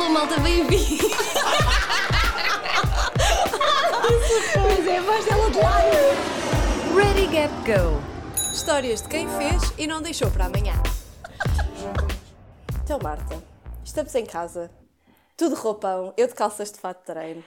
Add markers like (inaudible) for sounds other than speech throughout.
Alô, malta, bem-vindo! Pois é, a voz dela de lado. Ready, Gap, Go! Histórias de quem fez e não deixou para amanhã. Então, Marta, estamos em casa. Tudo roupão, eu de calças de fato de treino.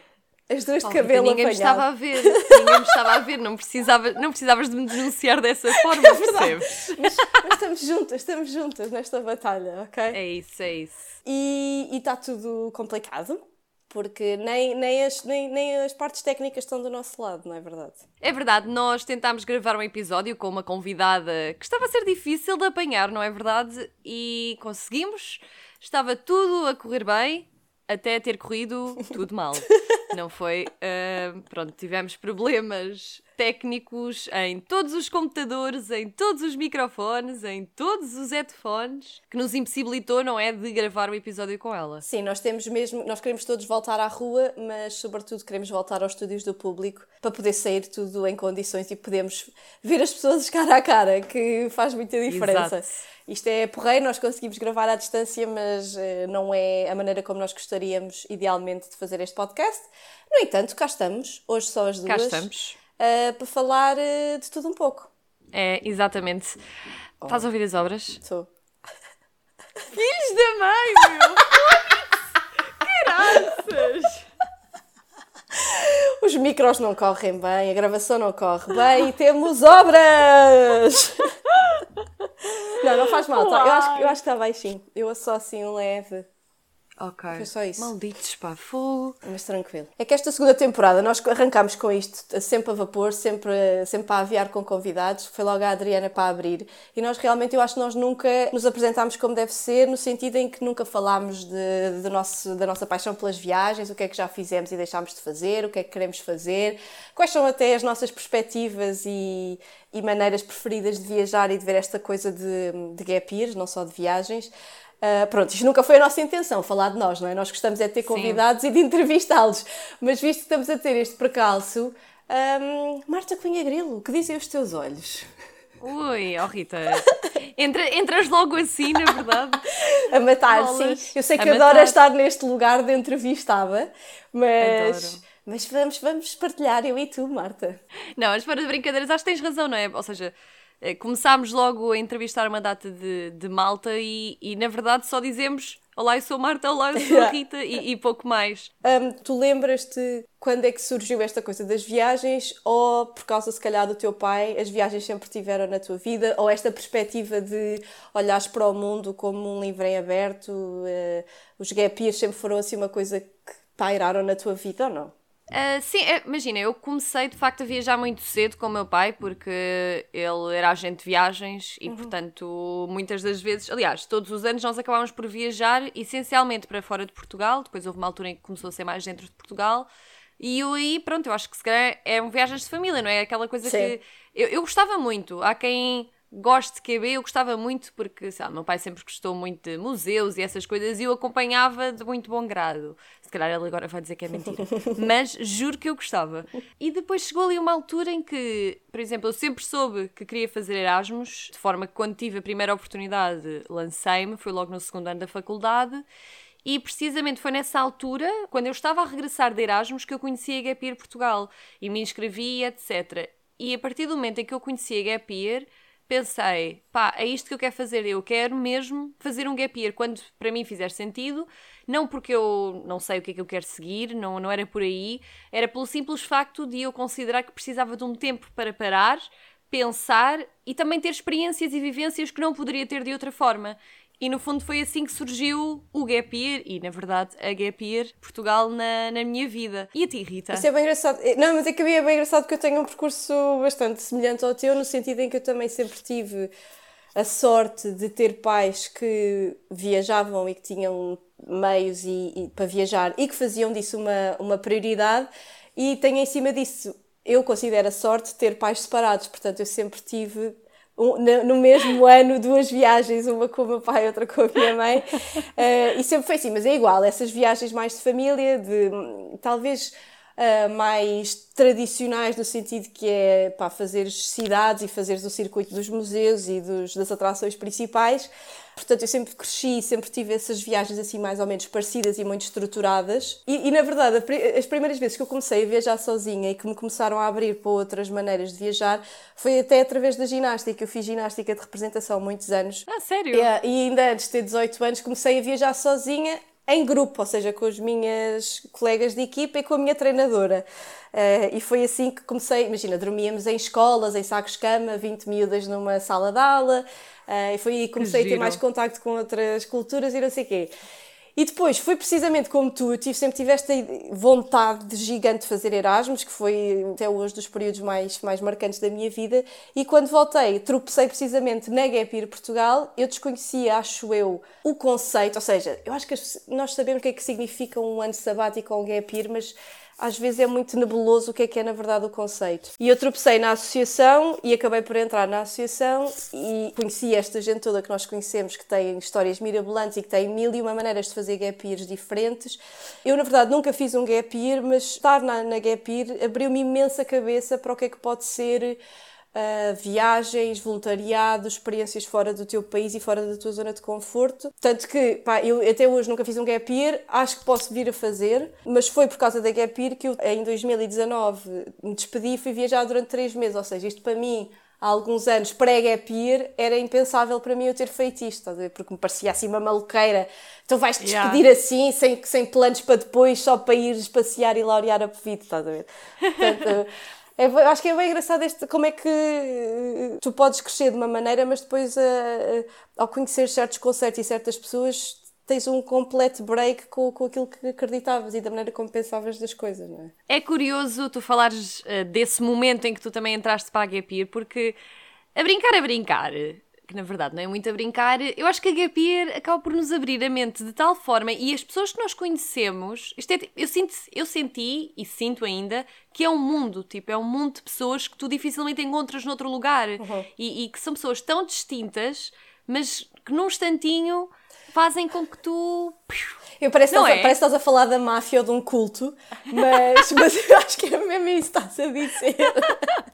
As duas de cabelo ninguém me apanhado. estava a ver, ninguém me estava a ver, não, precisava, não precisavas de me denunciar dessa (laughs) forma, percebes? Mas, mas estamos juntas, estamos juntas nesta batalha, ok? É isso, é isso. E está tudo complicado, porque nem, nem, as, nem, nem as partes técnicas estão do nosso lado, não é verdade? É verdade, nós tentámos gravar um episódio com uma convidada que estava a ser difícil de apanhar, não é verdade? E conseguimos, estava tudo a correr bem, até ter corrido tudo mal. (laughs) Não foi? Ah, pronto, tivemos problemas técnicos em todos os computadores, em todos os microfones, em todos os headphones, que nos impossibilitou, não é, de gravar o episódio com ela. Sim, nós temos mesmo, nós queremos todos voltar à rua, mas sobretudo queremos voltar aos estúdios do público para poder sair tudo em condições e podemos ver as pessoas cara a cara, que faz muita diferença. Exato. Isto é porreiro, nós conseguimos gravar à distância, mas eh, não é a maneira como nós gostaríamos, idealmente, de fazer este podcast. No entanto, cá estamos, hoje só as duas, Cá estamos. Eh, para falar eh, de tudo um pouco. É, exatamente. Estás a ouvir as obras? Estou. (laughs) Filhos da mãe, meu! Caraças! Os micros não correm bem, a gravação não corre bem e temos obras! (laughs) Não, não faz mal, tá? eu, acho, que- eu acho que está baixinho. Eu só assim um leve, Ok. Foi só isso. Malditos, pá, fogo. mas tranquilo. É que esta segunda temporada nós arrancámos com isto sempre a vapor, sempre, sempre a aviar com convidados. Foi logo a Adriana para abrir. E nós realmente, eu acho que nós nunca nos apresentámos como deve ser, no sentido em que nunca falámos de, de nosso, da nossa paixão pelas viagens, o que é que já fizemos e deixámos de fazer, o que é que queremos fazer, quais são até as nossas perspectivas e, e maneiras preferidas de viajar e de ver esta coisa de, de gap years, não só de viagens. Ah, pronto, isto nunca foi a nossa intenção, falar de nós, não é? Nós gostamos é de ter convidados e de entrevistá-los, mas visto que estamos a ter este percalço, ahm, Marta Cunha Grilo, o que dizem os teus olhos? Ui, oh Rita. Entra, entras logo assim, na verdade. (laughs) A matar, Bolas. sim. Eu sei que adora estar neste lugar de entrevistada, mas, Adoro. mas vamos, vamos partilhar, eu e tu, Marta. Não, mas para de brincadeiras, acho que tens razão, não é? Ou seja, começámos logo a entrevistar uma data de, de malta e, e, na verdade, só dizemos Olá, eu sou Marta, olá, eu sou a (laughs) Rita e, e pouco mais. Ahm, tu lembras-te quando é que surgiu esta coisa das viagens ou por causa, se calhar, do teu pai, as viagens sempre tiveram na tua vida ou esta perspectiva de olhares para o mundo como um livro em aberto, eh, os gap years sempre foram assim uma coisa que pairaram na tua vida ou não? Ah, sim, é, imagina, eu comecei de facto a viajar muito cedo com o meu pai, porque ele era agente de viagens e, portanto, muitas das vezes, aliás, todos os anos nós acabámos por viajar essencialmente para fora de Portugal. Depois houve uma altura em que começou a ser mais dentro de Portugal. E eu aí, pronto, eu acho que se calhar eram viagens de família, não é? Aquela coisa Sim. que. Eu, eu gostava muito. Há quem goste de QB, eu gostava muito, porque, sei lá, meu pai sempre gostou muito de museus e essas coisas e eu acompanhava de muito bom grado. Se calhar ele agora vai dizer que é mentira. (laughs) Mas juro que eu gostava. E depois chegou ali uma altura em que, por exemplo, eu sempre soube que queria fazer Erasmus, de forma que quando tive a primeira oportunidade lancei-me, foi logo no segundo ano da faculdade. E precisamente foi nessa altura, quando eu estava a regressar de Erasmus, que eu conheci a Gap Year Portugal e me inscrevi, etc. E a partir do momento em que eu conheci a Gap Year, pensei, pá, é isto que eu quero fazer, eu quero mesmo fazer um gap year quando para mim fizer sentido, não porque eu não sei o que é que eu quero seguir, não, não era por aí, era pelo simples facto de eu considerar que precisava de um tempo para parar, pensar e também ter experiências e vivências que não poderia ter de outra forma. E no fundo foi assim que surgiu o Gap Year e, na verdade, a Gap Year Portugal na, na minha vida. E a ti, Rita? Isso é bem engraçado. Não, mas é que é bem engraçado que eu tenho um percurso bastante semelhante ao teu, no sentido em que eu também sempre tive a sorte de ter pais que viajavam e que tinham meios e, e- para viajar e que faziam disso uma, uma prioridade e tenho em cima disso, eu considero a sorte ter pais separados, portanto eu sempre tive um- no mesmo (laughs) ano duas viagens, uma com o meu pai outra com a minha mãe (laughs) Eh, e sempre foi assim, mas é igual, essas viagens mais de família, de talvez uh, mais tradicionais no sentido que é pá, fazeres cidades e fazeres o circuito dos museus e dos, das atrações principais. Portanto, eu sempre cresci, sempre tive essas viagens assim mais ou menos parecidas e muito estruturadas. E, e na verdade, as primeiras vezes que eu comecei a viajar sozinha e que me começaram a abrir para outras maneiras de viajar foi até através da ginástica. Eu fiz ginástica de representação muitos anos. Ah, sério? E, e ainda antes de ter 18 anos comecei a viajar sozinha em grupo, ou seja, com as minhas colegas de equipa e com a minha treinadora. Uh, e foi assim que comecei. Imagina, dormíamos em escolas, em sacos-cama, 20 miúdas numa sala de aula. Uh, e foi aí que comecei que a ter mais contacto com outras culturas e não sei o quê. E depois, foi precisamente como tu, eu tive, sempre tive esta vontade de gigante de fazer Erasmus, que foi até hoje dos períodos mais, mais marcantes da minha vida, e quando voltei, tropecei precisamente na Gap Year Portugal, eu desconhecia, acho eu, o conceito, ou seja, eu acho que nós sabemos o que é que significa um ano sabático ou um Gap Year, mas às vezes é muito nebuloso o que é que é na verdade o conceito. E eu tropecei na associação e acabei por entrar na associação e conheci esta gente toda que nós conhecemos que tem histórias mirabolantes e que tem mil e uma maneiras de fazer gap years diferentes. Eu, na verdade, nunca fiz um gap year, mas estar na, na gap year abriu-me imensa cabeça para o que é que pode ser uh, viagens, voluntariado, experiências fora do teu país e fora da tua zona de conforto. Tanto que, pá, eu até hoje nunca fiz um gap year, acho que posso vir a fazer, mas foi por causa da gap year que eu, em 2019, me despedi e fui viajar durante três meses. Ou seja, isto para mim há alguns anos, pré-gap year, era impensável para mim eu ter feito isto, porque me parecia assim uma maluqueira. Então vais-te despedir yeah. assim, sem, sem planos para depois, só para ires passear e laurear a vida, estás a ver? (laughs) Portanto, é, acho que é bem engraçado este, como é que eh, tu podes crescer de uma maneira, mas depois, uh, uh, ao conhecer certos conceitos e certas pessoas, tens um completo break com, com aquilo que acreditavas e da maneira como pensavas das coisas, não é? É curioso tu falares desse momento em que tu também entraste para a Gapir, porque a brincar a brincar, que na verdade não é muito a brincar, eu acho que a Gap Year acaba por nos abrir a mente de tal forma e as pessoas que nós conhecemos, isto é, eu, sinto, eu senti e sinto ainda que é um mundo, tipo, é um mundo de pessoas que tu dificilmente encontras noutro lugar uhum. e, e que são pessoas tão distintas, mas que num instantinho fazem com que tu. Eu parece, não é? parece que estás a falar da máfia ou de um culto, mas, (laughs) mas eu acho que é mesmo isso que estás a dizer. (laughs)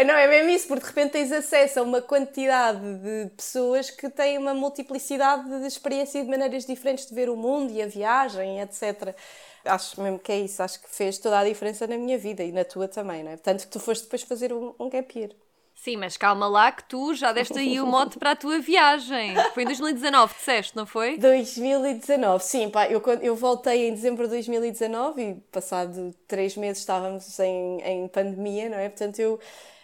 É, não, é mesmo isso, porque de repente tens acesso a uma quantidade de pessoas que têm uma multiplicidade de experiências e de maneiras diferentes de ver o mundo e a viagem, etc. Acho mesmo que é isso, acho que fez toda a diferença na minha vida e na tua também, não é? Tanto que tu foste depois fazer um, um gap year. Sim, mas calma lá que tu já deste aí o mote para a tua viagem. Foi em 2019, disseste, não foi? 2019, sim. Pá, eu, eu voltei em dezembro de 2019 e passado três meses estávamos em, em pandemia, não é? Portanto, eu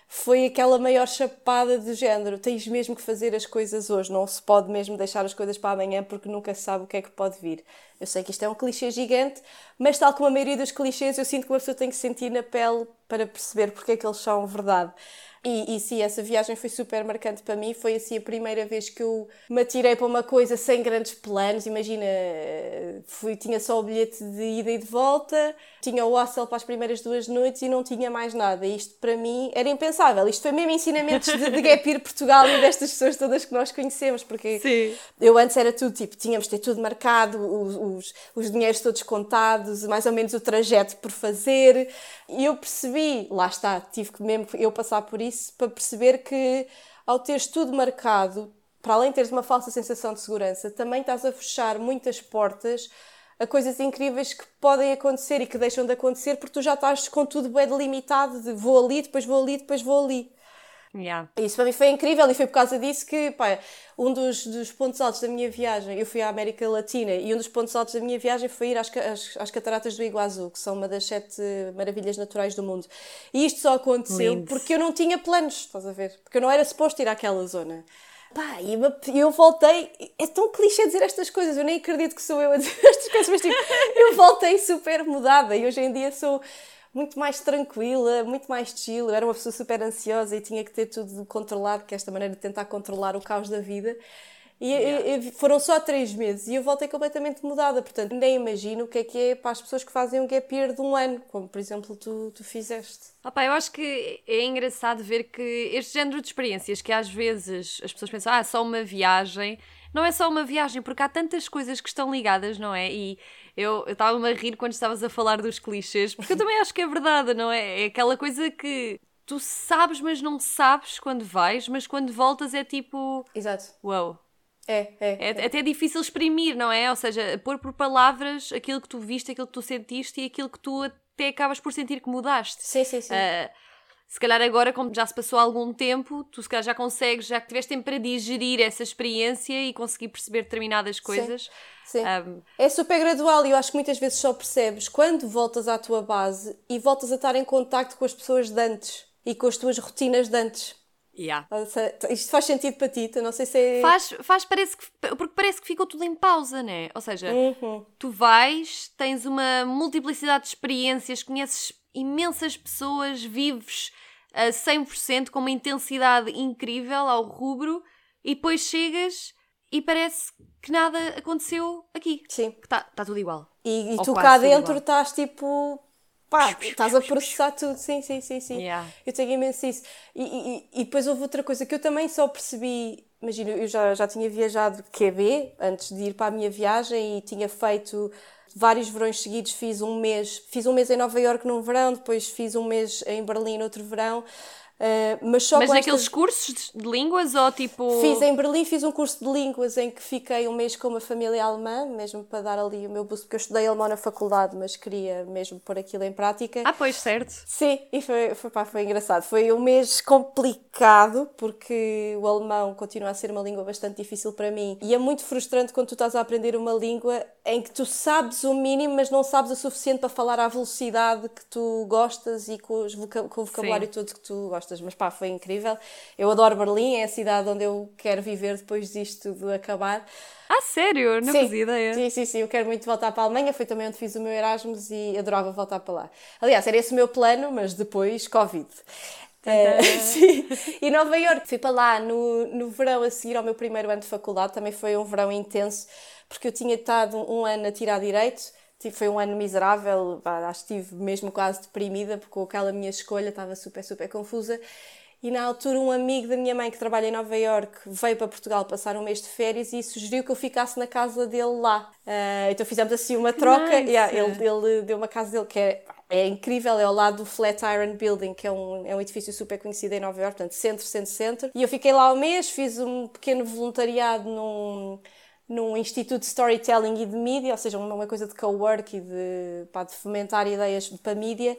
foi aquela maior chapada de género. Tens mesmo que fazer as coisas hoje, não se pode mesmo deixar as coisas para amanhã porque nunca se sabe o que é que pode vir. Eu sei que isto é um clichê gigante, mas tal como a maioria dos clichês, eu sinto que uma pessoa tem que sentir na pele para perceber porque é que eles são verdade. E, e sim, essa viagem foi super marcante para mim. Foi assim a primeira vez que eu me atirei para uma coisa sem grandes planos. Imagina, fui, tinha só o bilhete de ida e de volta, tinha o hostel para as primeiras duas noites e não tinha mais nada. Isto para mim era impensável. Isto foi mesmo ensinamentos de, de Gap Year Portugal e destas pessoas todas que nós conhecemos, porque sim. eu antes era tudo tipo, tínhamos de ter tudo marcado, os, os, os dinheiros todos contados, mais ou menos o trajeto por fazer. E eu percebi, lá está, tive que mesmo eu passar por isso para perceber que ao teres tudo marcado, para além de teres uma falsa sensação de segurança, também estás a fechar muitas portas a coisas incríveis que podem acontecer e que deixam de acontecer porque tu já estás com tudo bem delimitado de vou ali, depois vou ali, depois vou ali. Yeah. Isso para mim foi incrível e foi por causa disso que, pá, um dos, dos pontos altos da minha viagem, eu fui à América Latina e um dos pontos altos da minha viagem foi ir às, às, às cataratas do Iguazu, que são uma das sete maravilhas naturais do mundo. E isto só aconteceu Lindo. porque eu não tinha planos, estás a ver? Porque eu não era suposto ir àquela zona. Pá, e eu voltei. É tão clichê dizer estas coisas, eu nem acredito que sou eu a dizer (laughs) estas coisas, mas tipo, eu voltei super mudada e hoje em dia sou muito mais tranquila, muito mais chill. Eu era uma pessoa super ansiosa e tinha que ter tudo controlado, que é esta maneira de tentar controlar o caos da vida. E, yeah. foram só três meses e eu voltei completamente mudada. Portanto, nem imagino o que é que é para as pessoas que fazem um gap year de um ano, como por exemplo tu, tu fizeste. Opa, eu acho que é engraçado ver que este género de experiências que às vezes as pessoas pensam, ah, só uma viagem. Não é só uma viagem, porque há tantas coisas que estão ligadas, não é? E eu estava-me a rir quando estavas a falar dos clichês, porque eu também acho que é verdade, não é? É aquela coisa que tu sabes, mas não sabes quando vais, mas quando voltas é tipo. Exato. Uau. Wow. É, é, é, é até difícil exprimir, não é? Ou seja, pôr por palavras aquilo que tu viste, aquilo que tu sentiste e aquilo que tu até acabas por sentir que mudaste. Sim, sim, sim. Uh, se calhar agora, como já se passou algum tempo, tu se calhar já consegues, já que tiveste tempo para digerir essa experiência e conseguir perceber determinadas coisas. Sim. sim. Um, é super gradual e eu acho que muitas vezes só percebes quando voltas à tua base e voltas a estar em contacto com as pessoas de antes e com as tuas rotinas de antes. Yeah. Isto faz sentido para ti? Não sei se é... Faz, faz parece que, porque parece que ficou tudo em pausa, né? Ou seja, uhum. tu vais, tens uma multiplicidade de experiências, conheces imensas pessoas, vives a 100% com uma intensidade incrível ao rubro e depois chegas e parece que nada aconteceu aqui. Sim. Que está tá tudo igual. E, e tu cá dentro estás tipo. Pá, estás a processar tudo, sim, sim, sim, sim. Yeah. Eu tenho imenso isso. E, e, e depois houve outra coisa que eu também só percebi. Imagina, eu já, já tinha viajado QB antes de ir para a minha viagem e tinha feito vários verões seguidos fiz um mês, fiz um mês em Nova Iorque num verão, depois fiz um mês em Berlim outro verão. Uh, mas só mas naqueles estas... cursos de línguas ou tipo. Fiz em Berlim, fiz um curso de línguas em que fiquei um mês com uma família alemã, mesmo para dar ali o meu boost, porque eu estudei alemão na faculdade, mas queria mesmo pôr aquilo em prática. Ah, pois, certo. Sim, e foi, foi, pá, foi engraçado. Foi um mês complicado, porque o alemão continua a ser uma língua bastante difícil para mim. E é muito frustrante quando tu estás a aprender uma língua em que tu sabes o mínimo, mas não sabes o suficiente para falar à velocidade que tu gostas e com, com o vocabulário Sim. todo que tu gostas mas pá, foi incrível. Eu adoro Berlim, é a cidade onde eu quero viver depois disto tudo acabar. Ah, sério? Não fazia ideia. Sim, sim, sim. Eu quero muito voltar para a Alemanha. Foi também onde fiz o meu Erasmus e adorava voltar para lá. Aliás, era esse o meu plano, mas depois Covid. Uh, (laughs) sim. E Nova York, fui para lá no, no verão a seguir ao meu primeiro ano de faculdade, também foi um verão intenso, porque eu tinha estado um ano a tirar direito, foi um ano miserável, acho que estive mesmo quase deprimida, porque aquela minha escolha estava super, super confusa. E na altura, um amigo da minha mãe que trabalha em Nova York veio para Portugal passar um mês de férias e sugeriu que eu ficasse na casa dele lá. Uh, então fizemos assim uma troca. Nice. Yeah, ele, ele deu uma casa dele que é, é incrível, é ao lado do Flatiron Building, que é um, é um edifício super conhecido em Nova York, portanto, centro, centro, centro. E eu fiquei lá um mês, fiz um pequeno voluntariado num num instituto de storytelling e de mídia, ou seja, uma coisa de co-work e de, pá, de fomentar ideias para mídia.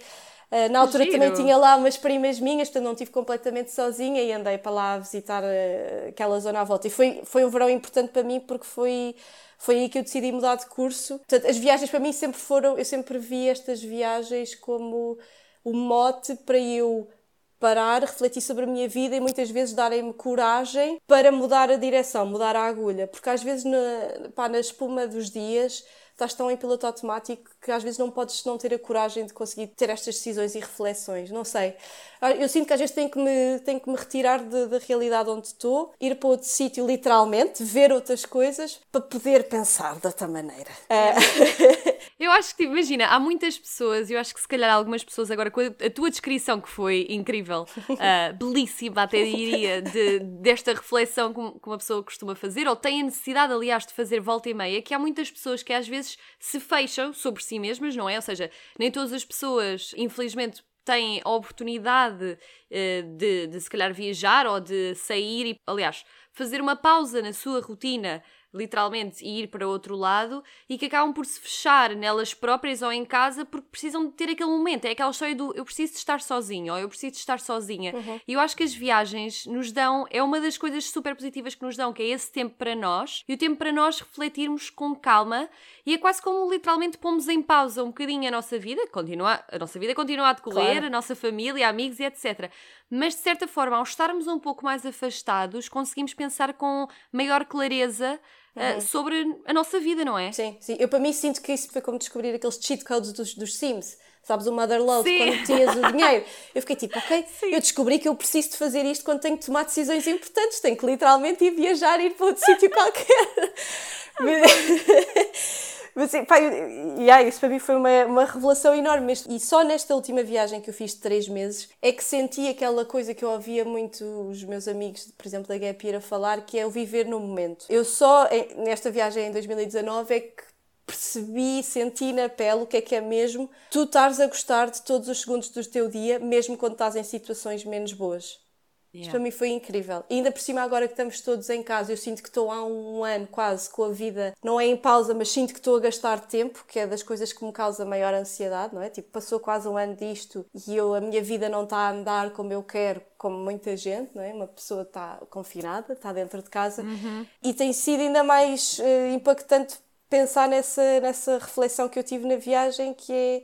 Uh, na altura Giro. também tinha lá umas primas minhas, portanto não estive completamente sozinha e andei para lá visitar uh, aquela zona à volta. E foi, foi um verão importante para mim porque foi, foi aí que eu decidi mudar de curso. Portanto, as viagens para mim sempre foram, eu sempre vi estas viagens como o mote para eu parar, refletir sobre a minha vida e muitas vezes darem-me coragem para mudar a direção, mudar a agulha. Porque às vezes na, pá, na espuma dos dias estás tão em piloto automático que às vezes não podes não ter a coragem de conseguir ter estas decisões e reflexões. Não sei. Ah, eu sinto que às vezes tenho que me, tenho que me retirar da realidade onde estou, ir para outro sítio literalmente, ver outras coisas, para poder pensar de outra maneira. Uh... (laughs) Eu acho que, imagina, há muitas pessoas, eu acho que se calhar algumas pessoas agora, com a tua descrição que foi incrível, uh, (laughs) belíssima até diria, de, desta reflexão que uma pessoa costuma fazer, ou tem a necessidade, aliás, de fazer volta e meia, que há muitas pessoas que às vezes se fecham sobre si mesmas, não é? Ou seja, nem todas as pessoas, infelizmente, têm a oportunidade uh, de, de se calhar viajar ou de sair e, aliás, fazer uma pausa na sua rotina literalmente, e ir para outro lado e que acabam por se fechar nelas próprias ou em casa porque precisam de ter aquele momento. É aquela história do eu preciso de estar sozinho ou eu preciso de estar sozinha. Uhum. E eu acho que as viagens nos dão, é uma das coisas super positivas que nos dão, que é esse tempo para nós e o tempo para nós refletirmos com calma e é quase como literalmente pomos em pausa um bocadinho a nossa vida, continua, a nossa vida continua a decorrer, claro. a nossa família, amigos e etc. Mas de certa forma, ao estarmos um pouco mais afastados, conseguimos pensar com maior clareza eh, uhum. sobre a nossa vida, não é? Sim, sim. Eu para mim sinto que isso foi como descobrir aqueles cheat codes dos, dos Sims. Sabes, o Motherload, quando tinhas o dinheiro. Eu fiquei tipo, ok, sim. eu descobri que eu preciso de fazer isto quando tenho que tomar decisões importantes. Tenho que literalmente ir viajar, ir para outro (laughs) sítio qualquer. (laughs) Mas, pá, eu, yeah, isso para mim foi uma, uma revelação enorme. E só nesta última viagem que eu fiz de três meses é que senti aquela coisa que eu ouvia muito os meus amigos, por exemplo, da Gap a falar, que é o viver no momento. Eu só, nesta viagem em 2019, é que percebi, senti na pele o que é que é mesmo tu estares a gostar de todos os segundos do teu dia, mesmo quando estás em situações menos boas. Isto para mim foi incrível. E ainda por cima, agora que estamos todos em casa, eu sinto que estou há um ano quase com a vida, não é em pausa, mas sinto que estou a gastar tempo, que é das coisas que me causa maior ansiedade, não é? Tipo, passou quase um ano disto e eu, a minha vida não está a andar como eu quero, como muita gente, não é? Uma pessoa está confinada, está dentro de casa Uhum. e tem sido ainda mais eh, impactante pensar nessa, nessa reflexão que eu tive na viagem, que é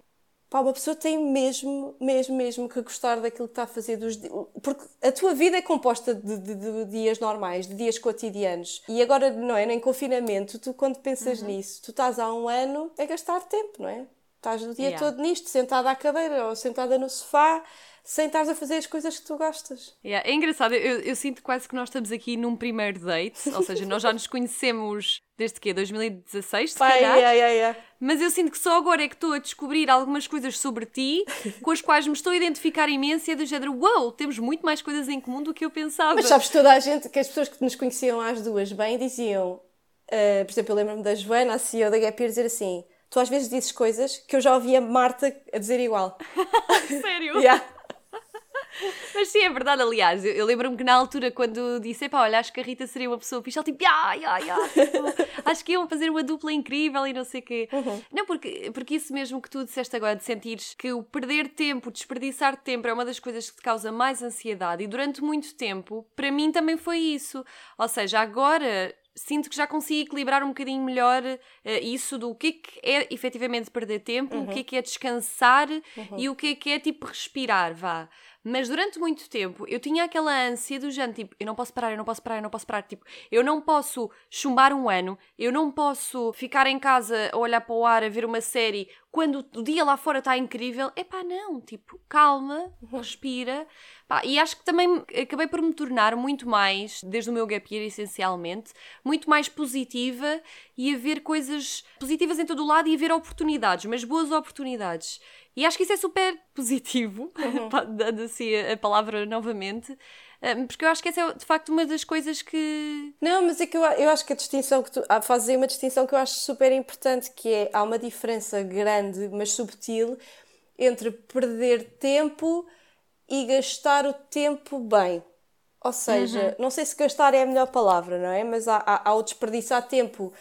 Pá, uma pessoa tem mesmo, mesmo, mesmo que gostar daquilo que está a fazer dos Porque a tua vida é composta de, de- de dias normais, de dias cotidianos. E agora, não é? Em confinamento, tu quando pensas Uhum. nisso, tu estás há um ano a gastar tempo, não é? Estás o dia Yeah. todo nisto, sentada à cadeira ou sentada no sofá, sem estares a fazer as coisas que tu gostas. Yeah, é engraçado, eu, eu sinto quase que nós estamos aqui num primeiro date, ou (laughs) seja, nós já nos conhecemos desde que 2016, se Pai, calhar. yeah, yeah. Mas eu sinto que só agora é que estou a descobrir algumas coisas sobre ti com as quais me estou a identificar imenso e é do género, uau, temos muito mais coisas em comum do que eu pensava. Mas sabes, toda a gente, que as pessoas que nos conheciam às duas bem diziam, eh, por exemplo, eu lembro-me da Joana, a CEO da Gap Year, dizer assim: tu às vezes dizes coisas que eu já ouvi a Marta a dizer igual. (laughs) Sério? (laughs) Yeah. Mas sim, é verdade, aliás, eu, eu lembro-me que na altura quando disse, pá, olha, acho que a Rita seria uma pessoa fixe, ela tipo, ya, ya, tipo, (laughs) acho que iam fazer uma dupla incrível e não sei o quê. Não, porque, porque isso mesmo que tu disseste agora, de sentires que o perder tempo, desperdiçar tempo é uma das coisas que te causa mais ansiedade e durante muito tempo, para mim também foi isso. Ou seja, agora sinto que já consigo equilibrar um bocadinho melhor eh, isso do que é que é efetivamente perder tempo, o que é que é descansar e o que é que é tipo respirar, vá. Mas durante muito tempo eu tinha aquela ânsia do género, tipo, eu não posso parar, eu não posso parar, eu não posso parar. Tipo, eu não posso chumbar um ano, eu não posso ficar em casa a olhar para o ar, a ver uma série, quando o dia lá fora está incrível. Epá, não, tipo, calma, respira. Pá, e acho que também acabei por me tornar muito mais, desde o meu gap year essencialmente, muito mais positiva e a ver coisas positivas em todo o lado e a ver oportunidades, mas boas oportunidades. E acho que isso é super positivo, (laughs) pá, dando assim a, palavra novamente, eh, porque eu acho que essa é de facto uma das coisas que. Não, mas é que eu, eu acho que a distinção que tu ah, fazes aí uma distinção que eu acho super importante, que é há uma diferença grande, mas subtil, entre perder tempo e gastar o tempo bem. Ou seja, não sei se gastar é a melhor palavra, não é? Mas há, há, há o desperdiçar tempo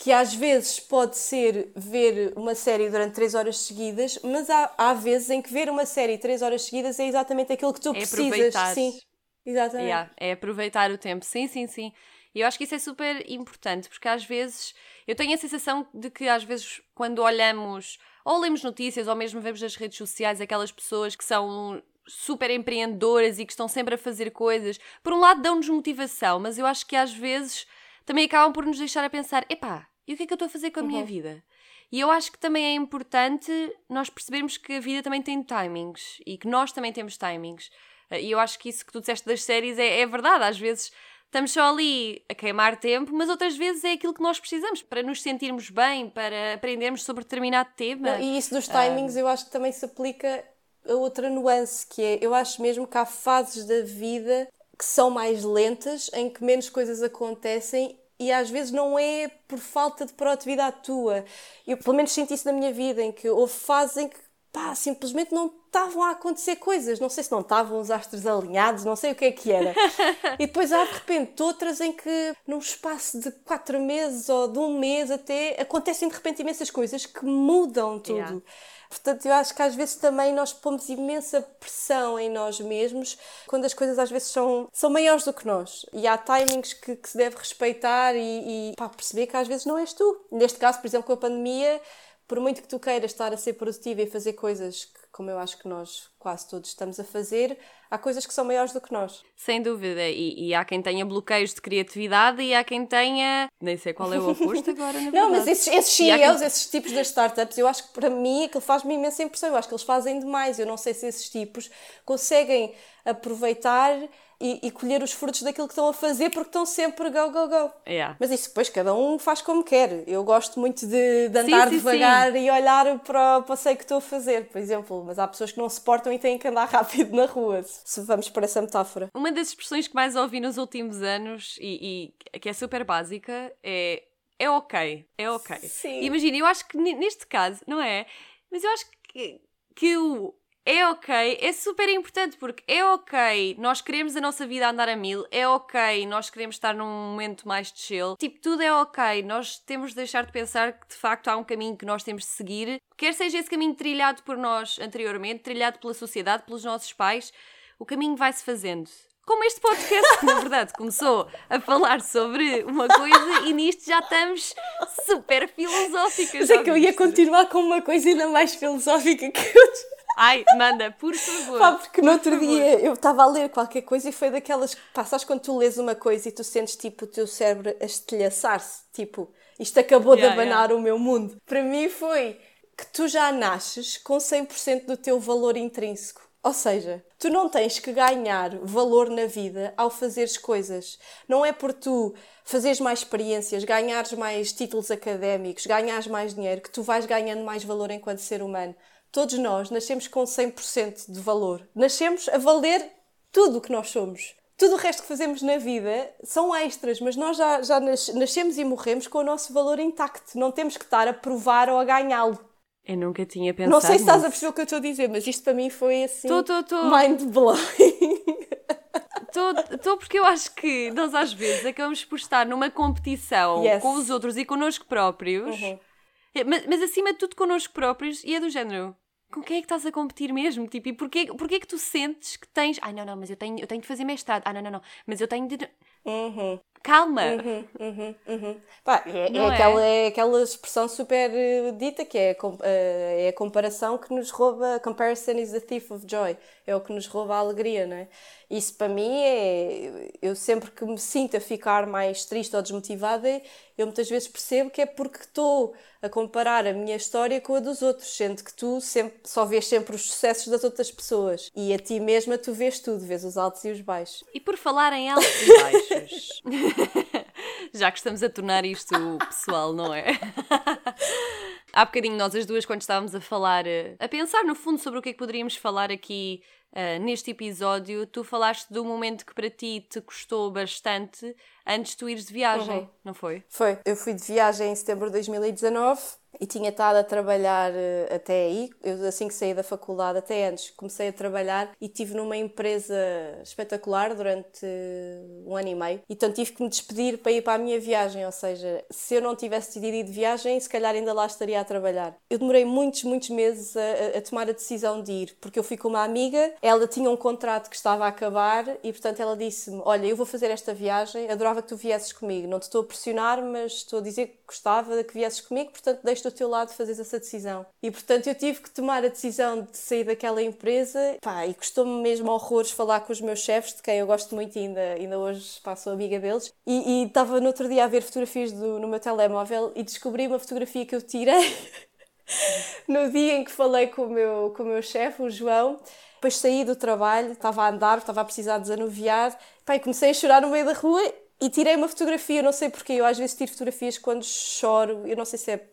que às vezes pode ser ver uma série durante 3 horas seguidas, mas há, há vezes em que ver uma série 3 horas seguidas é exatamente aquilo que tu É precisas. aproveitar. Sim, exatamente. Yeah, é aproveitar o tempo. Sim, sim, sim. E eu acho que isso é super importante, porque às vezes eu tenho a sensação de que às vezes quando olhamos ou lemos notícias ou mesmo vemos nas redes sociais aquelas pessoas que são super empreendedoras e que estão sempre a fazer coisas, por um lado dão-nos motivação, mas eu acho que às vezes também acabam por nos deixar a pensar: epá, e o que é que eu estou a fazer com a minha vida? E eu acho que também é importante nós percebermos que a vida também tem timings e que nós também temos timings. Eh, E eu acho que isso que tu disseste das séries é, é verdade. Às vezes estamos só ali a queimar tempo, mas outras vezes é aquilo que nós precisamos para nos sentirmos bem, para aprendermos sobre determinado tema. Não, e isso dos timings eu acho que também se aplica a outra nuance, que é, eu acho mesmo que há fases da vida que são mais lentas, em que menos coisas acontecem e às vezes não é por falta de proatividade tua. Eu pelo menos senti isso na minha vida, em que houve fases em que pá, simplesmente não estavam a acontecer coisas. Não sei se não estavam os astros alinhados, não sei o que é que era. (laughs) e depois há de repente outras em que num espaço de quatro meses ou de um mês até acontecem de repente imensas coisas que mudam tudo. Yeah. Portanto, eu acho que às vezes também nós pomos imensa pressão em nós mesmos quando as coisas às vezes são, são maiores do que nós. E há timings que, que se deve respeitar e, e pá, perceber que às vezes não és tu. Neste caso, por exemplo, com a pandemia, por muito que tu queiras estar a ser produtiva e fazer coisas que, como eu acho que nós quase todos estamos a fazer, há coisas que são maiores do que nós. Sem dúvida. E, e há quem tenha bloqueios de criatividade e há quem tenha. Nem sei qual é o oposto agora, na verdade. (laughs) Não, mas esses, esses CEOs, quem- esses tipos das startups, eu acho que para mim aquilo faz-me imensa impressão. Eu acho que eles fazem demais. Eu não sei se esses tipos conseguem aproveitar e, e colher os frutos daquilo que estão a fazer porque estão sempre go, go, go. Yeah. Mas isso depois cada um faz como quer. Eu gosto muito de, de andar sim, devagar e olhar para o passeio que estou a fazer, por exemplo. Mas há pessoas que não se portam e têm que andar (laughs) rápido na rua, se vamos para essa metáfora. Uma das expressões que mais ouvi nos últimos anos e, e que é super básica é é ok, é ok. Sim. Imagina, eu acho que ne- neste caso, não é? Mas eu acho que, que o é ok, é super importante porque é ok, nós queremos a nossa vida andar a mil, é ok, nós queremos estar num momento mais de chill, tipo, tudo é ok, nós temos de deixar de pensar que de facto há um caminho que nós temos de seguir, quer seja esse caminho trilhado por nós anteriormente, trilhado pela sociedade, pelos nossos pais, o caminho vai-se fazendo. Como este podcast, que na verdade começou a falar sobre uma coisa e nisto já estamos super filosóficas. Mas é que eu ia continuar com uma coisa ainda mais filosófica que eu. Ai, manda, por favor. Pá, porque no outro favor. dia eu estava a ler qualquer coisa e foi daquelas. Pá, sabes quando tu lês uma coisa e tu sentes tipo o teu cérebro a estilhaçar-se? Tipo, isto acabou Yeah, de abanar o meu mundo. Para mim foi que tu já nasces com 100% do teu valor intrínseco. Ou seja, tu não tens que ganhar valor na vida ao fazeres coisas. Não é por tu fazeres mais experiências, ganhares mais títulos académicos, ganhares mais dinheiro, que tu vais ganhando mais valor enquanto ser humano. Todos nós nascemos com 100% de valor. Nascemos a valer tudo o que nós somos. Tudo o resto que fazemos na vida são extras, mas nós já, já nas- nascemos e morremos com o nosso valor intacto. Não temos que estar a provar ou a ganhá-lo. Eu nunca tinha pensado Não sei se estás a perceber o que eu estou a dizer, mas isto para mim foi assim. Tô, tô, tô. Mind blowing. Estou (laughs) porque eu acho que nós às vezes acabamos por estar numa competição Yes. com os outros e connosco próprios, Uhum. É, mas, mas acima de tudo connosco próprios e é do género. Com quem é que estás a competir mesmo? Tipo, e porquê, porquê que tu sentes que tens. Ai não, não, mas eu tenho, eu tenho de fazer mestrado. Ah não, não, não, mas eu tenho de. Uhum. Calma! Uhum, uhum. Pá, é, é é? aquela, é aquela expressão super eh, dita que é, eh, é a comparação que nos rouba. Comparison is the thief of joy. É o que nos rouba a alegria, não é? Isso para mim é. Eu sempre que me sinto a ficar mais triste ou desmotivada, eu muitas vezes percebo que é porque estou a comparar a minha história com a dos outros, sendo que tu sempre, só vês sempre os sucessos das outras pessoas e a ti mesma tu vês tudo, vês os altos e os baixos. E por falar em altos e (laughs) baixos. (laughs) (laughs) Já que estamos a tornar isto pessoal, não é? (laughs) Há bocadinho nós as duas, quando estávamos a falar, eh, a pensar no fundo sobre o que é que poderíamos falar aqui eh, neste episódio, tu falaste do momento que para ti te custou bastante antes de tu ires de viagem, Uhum. não foi? Foi. Eu fui de viagem em setembro de 2019 e tinha estado a trabalhar eh, até aí. Eu, assim que saí da faculdade, até antes, comecei a trabalhar e estive numa empresa espetacular durante eh, um ano e meio. Então tive que me despedir para ir para a minha viagem. Ou seja, se eu não tivesse decidido ir de viagem, se calhar ainda lá estaria a trabalhar. Eu demorei muitos, muitos meses a- a tomar a decisão de ir, porque eu fui com uma amiga, ela tinha um contrato que estava a acabar e, portanto, ela disse-me: Olha, eu vou fazer esta viagem, adorava que tu viesses comigo. Não te estou a pressionar, mas estou a dizer que gostava que viesses comigo, portanto, deixo do teu lado fazeres essa decisão. E, portanto, eu tive que tomar a decisão de sair daquela empresa pá, e custou-me mesmo horrores falar com os meus chefes, de quem eu gosto muito ainda, ainda hoje sou amiga deles. E estava no outro dia a ver fotografias do- no meu telemóvel e descobri uma fotografia que eu tirei (laughs) no dia em que falei com o meu, com o meu chefe, o João, depois saí do trabalho, estava a andar, estava a precisar desanuviar, e comecei a chorar no meio da rua e tirei uma fotografia, não sei porquê, eu às vezes tiro fotografias quando choro, eu não sei se é...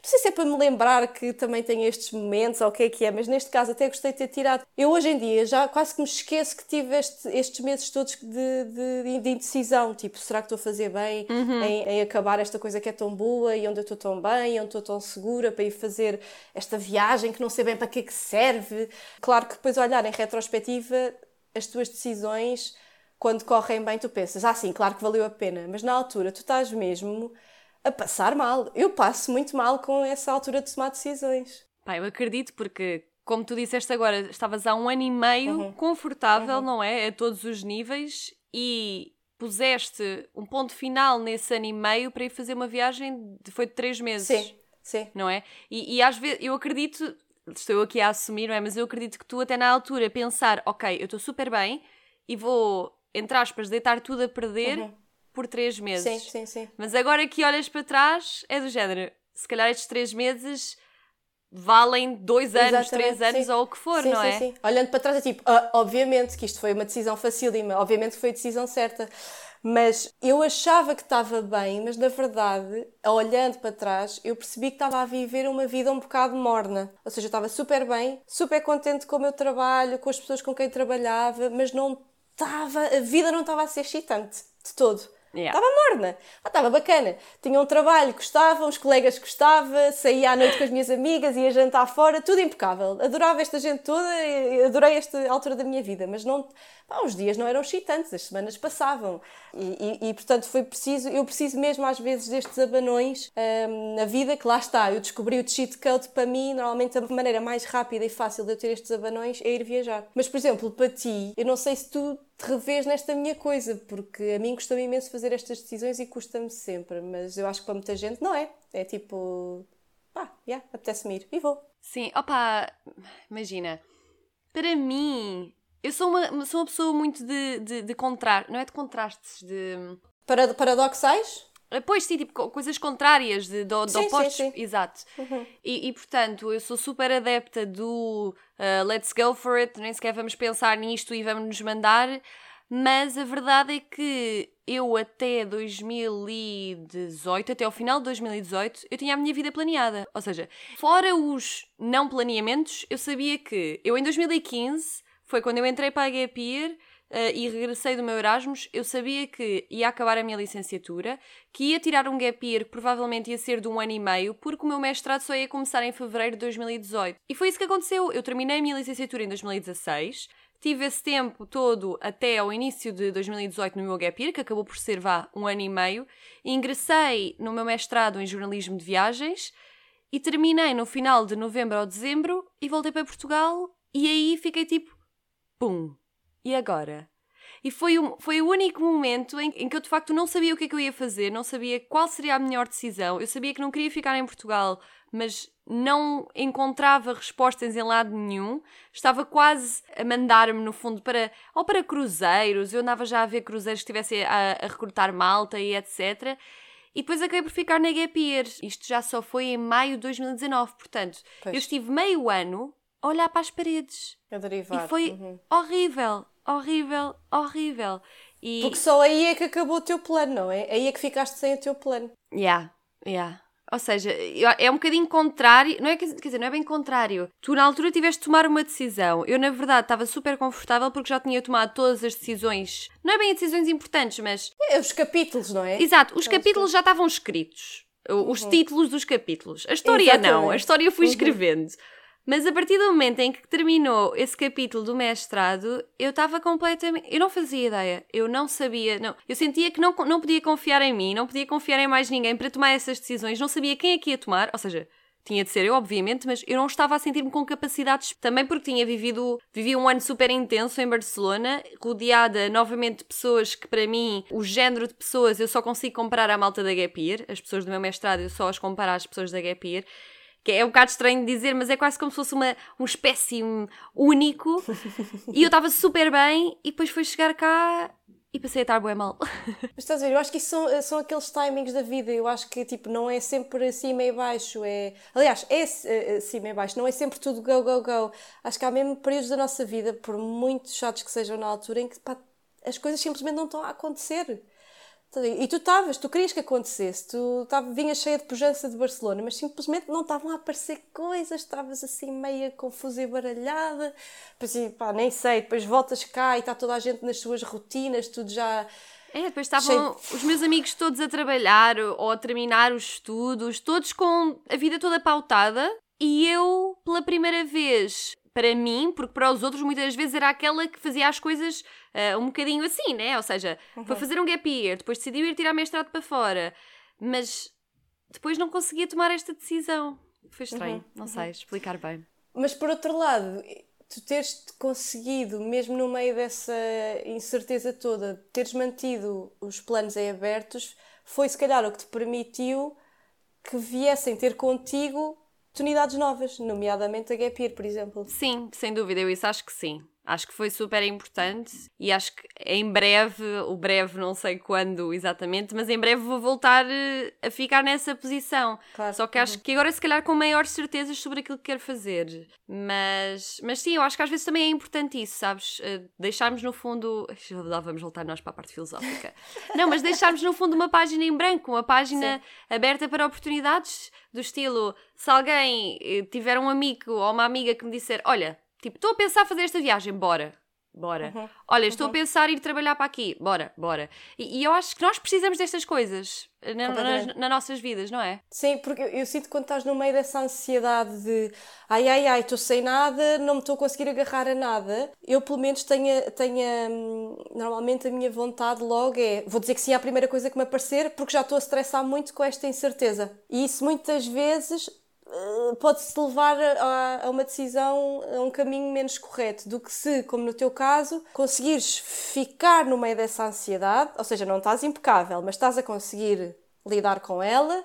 Não sei se é para me lembrar que também tenho estes momentos ou o que é que é, mas neste caso até gostei de ter tirado. Eu hoje em dia já quase que me esqueço que tive este- estes meses todos de, de- de indecisão. Tipo, será que estou a fazer bem em, em acabar esta coisa que é tão boa e onde eu estou tão bem, e onde estou tão segura para ir fazer esta viagem que não sei bem para que é que serve. Claro que depois olhar em retrospectiva as tuas decisões, quando correm bem, tu pensas, ah sim, claro que valeu a pena, mas na altura tu estás mesmo a passar mal. Eu passo muito mal com essa altura de tomar decisões. Pá, eu acredito porque, como tu disseste agora, estavas há um ano e meio Uhum. confortável, não é? A todos os níveis e puseste um ponto final nesse ano e meio para ir fazer uma viagem de, foi de três meses. Sim, sim. Não é? E, e às vezes eu acredito, estou aqui a assumir, não é? Mas eu acredito que tu até na altura pensar, ok, eu estou super bem e vou, entre aspas, deitar tudo a perder por três meses. Uhum. Sim, sim, sim. Mas agora que olhas para trás, é do género. Se calhar estes três meses valem dois anos, Exatamente, três anos sim. ou o que for, sim, não sim, é? Sim. Olhando para trás é tipo, ah, obviamente que isto foi uma decisão facílima, obviamente foi a decisão certa. Mas eu achava que estava bem, mas na verdade, olhando para trás, eu percebi que estava a viver uma vida um bocado morna. Ou seja, eu estava super bem, super contente com o meu trabalho, com as pessoas com quem trabalhava, mas não estava, a vida não estava a ser excitante de todo. Yeah. Estava morna. Ah, estava bacana. Tinha um trabalho, gostava, uns colegas gostava, saía à noite com as minhas amigas, ia jantar fora, tudo impecável. Adorava esta gente toda, e adorei esta altura da minha vida, mas não, pá, os dias não eram excitantes, as semanas passavam. E, e, e, portanto foi preciso, eu preciso mesmo às vezes destes abanões hum, na vida, que lá está, eu descobri o cheat code para mim, normalmente a maneira mais rápida e fácil de eu ter estes abanões é ir viajar. Mas, por exemplo, para ti, eu não sei se tu te revês nesta minha coisa, porque a mim custa-me imenso fazer estas decisões e custa-me sempre, mas eu acho que para muita gente não é. É tipo, pá, yeah, apetece-me ir e vou. Sim, opa, imagina, para mim, eu sou uma, sou uma pessoa muito de, de, de não é de contrastes, de. Para, paradoxais? Pois sim, tipo coisas contrárias, de, de, de Sim, opostos. sim, sim. Exato. E, e, portanto, eu sou super adepta do uh, let's go for it, nem sequer vamos pensar nisto e vamos nos mandar. Mas a verdade é que eu até 2018, até ao final de 2018, eu tinha a minha vida planeada. Ou seja, fora os não planeamentos, eu sabia que eu em 2015 foi quando eu entrei para a Gap Year, Uh, e regressei do meu Erasmus, eu sabia que ia acabar a minha licenciatura, que ia tirar um gap year que provavelmente ia ser de um ano e meio, porque o meu mestrado só ia começar em fevereiro de 2018. E foi isso que aconteceu. Eu terminei a minha licenciatura em 2016, tive esse tempo todo até ao início de 2018 no meu gap year, que acabou por ser, vá, um ano e meio, ingressei no meu mestrado em jornalismo de viagens e terminei no final de novembro ou dezembro e voltei para Portugal e aí fiquei tipo, pum, e agora? E foi, um, foi o único momento em, em, que eu de facto não sabia o que é que eu ia fazer, não sabia qual seria a melhor decisão. Eu sabia que não queria ficar em Portugal, mas não encontrava respostas em lado nenhum. Estava quase a mandar-me, no fundo, para ou para cruzeiros. Eu andava já a ver cruzeiros que estivessem a, a recrutar malta e etc. E depois acabei por ficar na Gap Year. Isto já só foi em maio de 2019. Portanto, Pois. eu estive meio ano a olhar para as paredes. A derivar. E foi Uhum. horrível, horrível, horrível. E. Porque só aí é que acabou o teu plano, não é? Aí é que ficaste sem o teu plano. Yeah, yeah. Ou seja, é um bocadinho contrário, não é que, quer dizer, não é bem contrário. Tu na altura tiveste de tomar uma decisão. Eu, na verdade, estava super confortável porque já tinha tomado todas as decisões. Não é bem decisões importantes, mas. É, os capítulos, não é? Exato, os capítulos já estavam escritos. Os títulos dos capítulos. A história não, a Exatamente. história eu fui Uhum. Mas a partir do momento em que terminou esse capítulo do mestrado, eu estava completamente. Eu não fazia ideia. Eu não sabia. Não. Eu sentia que não, não podia confiar em mim, não podia confiar em mais ninguém para tomar essas decisões. Não sabia quem é que ia tomar. Ou seja, tinha de ser eu, obviamente, mas eu não estava a sentir-me com capacidades. Também porque tinha vivido. Vivi um ano super intenso em Barcelona, rodeada novamente de pessoas que, para mim, o género de pessoas eu só consigo comparar à malta da Gap Year. As pessoas do meu mestrado eu só as comparo às pessoas da Gap Year que é um bocado estranho de dizer, mas é quase como se fosse uma, um espécime único. (laughs) e eu estava super bem, e depois foi chegar cá e passei a estar bem mal. (laughs) Mas estás a ver, eu acho que isso são, são aqueles timings da vida. Eu acho que tipo, não é sempre acima e baixo. É... Aliás, é eh, acima e baixo, não é sempre tudo go, go, go. Acho que há mesmo períodos da nossa vida, por muito chatos que sejam na altura, em que pá, as coisas simplesmente não estão a acontecer. E tu estavas, tu querias que acontecesse, tu tava, vinhas cheia de pujança de Barcelona, mas simplesmente não estavam a aparecer coisas, estavas assim meia confusa e baralhada, depois, pá, nem sei, depois voltas cá e está toda a gente nas suas rotinas, tudo já É, depois estavam os meus amigos todos a trabalhar ou a terminar os estudos, todos com a vida toda pautada, e eu, pela primeira vez, para mim, porque para os outros muitas vezes era aquela que fazia as coisas ah, um bocadinho assim, né? Ou seja, foi fazer um gap year, depois decidiu ir tirar mestrado para fora, mas depois não conseguia tomar esta decisão. Foi estranho, não sei explicar bem. Mas por outro lado, tu teres conseguido, mesmo no meio dessa incerteza toda, teres mantido os planos em abertos, foi se calhar o que te permitiu que viessem ter contigo oportunidades novas, nomeadamente a Gap Year, por exemplo. Sim, sem dúvida, eu isso acho que sim. Acho que foi super importante e acho que em breve, o breve não sei quando exatamente, mas em breve vou voltar eh, a ficar nessa posição. Claro. Só que acho que agora se calhar com maiores certezas sobre aquilo que quero fazer. Mas, mas sim, eu acho que às vezes também é importante isso, sabes? Eh, Deixarmos no fundo. (laughs) Lá vamos voltar nós para a parte filosófica. (laughs) Não, mas deixarmos no fundo uma página em branco, uma página aberta para oportunidades do estilo: se alguém eh, tiver um amigo ou uma amiga que me disser, olha, tipo, estou a pensar fazer esta viagem, bora. bora. Uhum. Olha, estou uhum. a pensar em ir trabalhar para aqui, bora, bora. E, e, eu acho que nós precisamos destas coisas na, nas, nas nossas vidas, não é? Sim, porque eu, eu, sinto que quando estás no meio dessa ansiedade de ai, ai, ai, estou sem nada, não me estou a conseguir agarrar a nada, eu pelo menos tenho, tenho hum, normalmente a minha vontade logo é vou dizer que sim à primeira coisa que me aparecer porque já estou a estressar muito com esta incerteza. E isso muitas vezes eh, pode-se levar a, a, uma decisão, a um caminho menos correto do que se, como no teu caso, conseguires ficar no meio dessa ansiedade, ou seja, não estás impecável, mas estás a conseguir lidar com ela,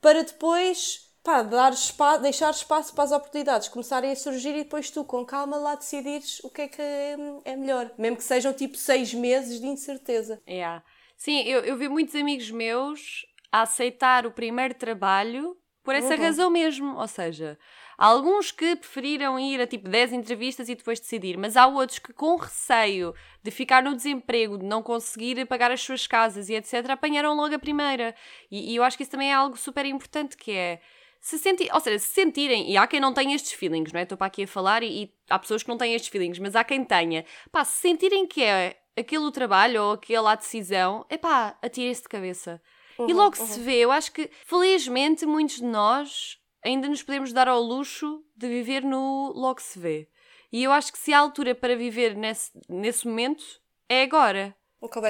para depois pá, dar espaço, deixar espaço para as oportunidades começarem a surgir e depois tu, com calma, lá decidires o que é que é, é melhor, mesmo que sejam tipo seis meses de incerteza. Yeah. Sim, eu, eu vi muitos amigos meus a aceitar o primeiro trabalho por essa uhum. razão mesmo. Ou seja, há alguns que preferiram ir a tipo 10 entrevistas e depois decidir, mas há outros que, com receio de ficar no desemprego, de não conseguir pagar as suas casas e etc., apanharam logo a primeira. E, e eu acho que isso também é algo super importante, que é se sentir, ou seja, se sentirem, e há quem não tenha estes feelings, não é? Estou para aqui a falar e, e, há pessoas que não têm estes feelings, mas há quem tenha, pá, se sentirem que é aquele o trabalho ou aquela a decisão, é pá, atirem-se de cabeça. Uhum, e logo uhum. se vê, eu acho que felizmente muitos de nós ainda nos podemos dar ao luxo de viver no logo se vê. E eu acho que se há altura para viver nesse, nesse momento, é agora.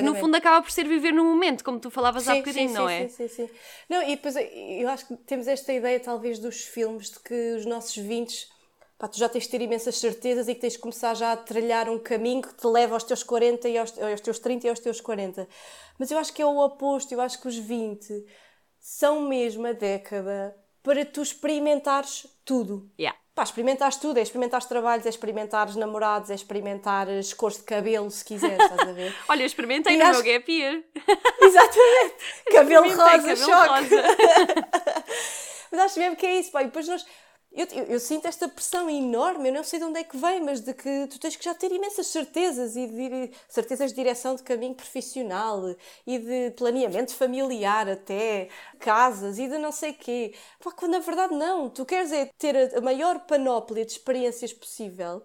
No fundo acaba por ser viver no momento, como tu falavas sim, há bocadinho, sim, não sim, é? Sim, sim, sim. Não, e depois eu acho que temos esta ideia talvez dos filmes de que os nossos 20 pá, tu já tens de ter imensas certezas e que tens de começar já a trilhar um caminho que te leva aos teus 40 e aos, aos teus 30 e aos teus 40. Mas eu acho que é o oposto, eu acho que os 20 são mesmo a década para tu experimentares tudo. Yeah. Pá, experimentares tudo, é experimentares trabalhos, é experimentares namorados, é experimentares cores de cabelo, se quiseres, estás a ver? (laughs) Olha, eu experimentei e no acho... meu gap year. (laughs) Exatamente! (laughs) cabelo rosa, cabelo choque! Rosa. Mas acho mesmo que é isso, pá, e depois nós eu, eu, eu, sinto esta pressão enorme, eu não sei de onde é que vem, mas de que tu tens que já ter imensas certezas e de, certezas de direção de caminho profissional e de planeamento familiar até, casas e de não sei quê. Pá, quando na verdade não, tu queres é ter a, maior panóplia de experiências possível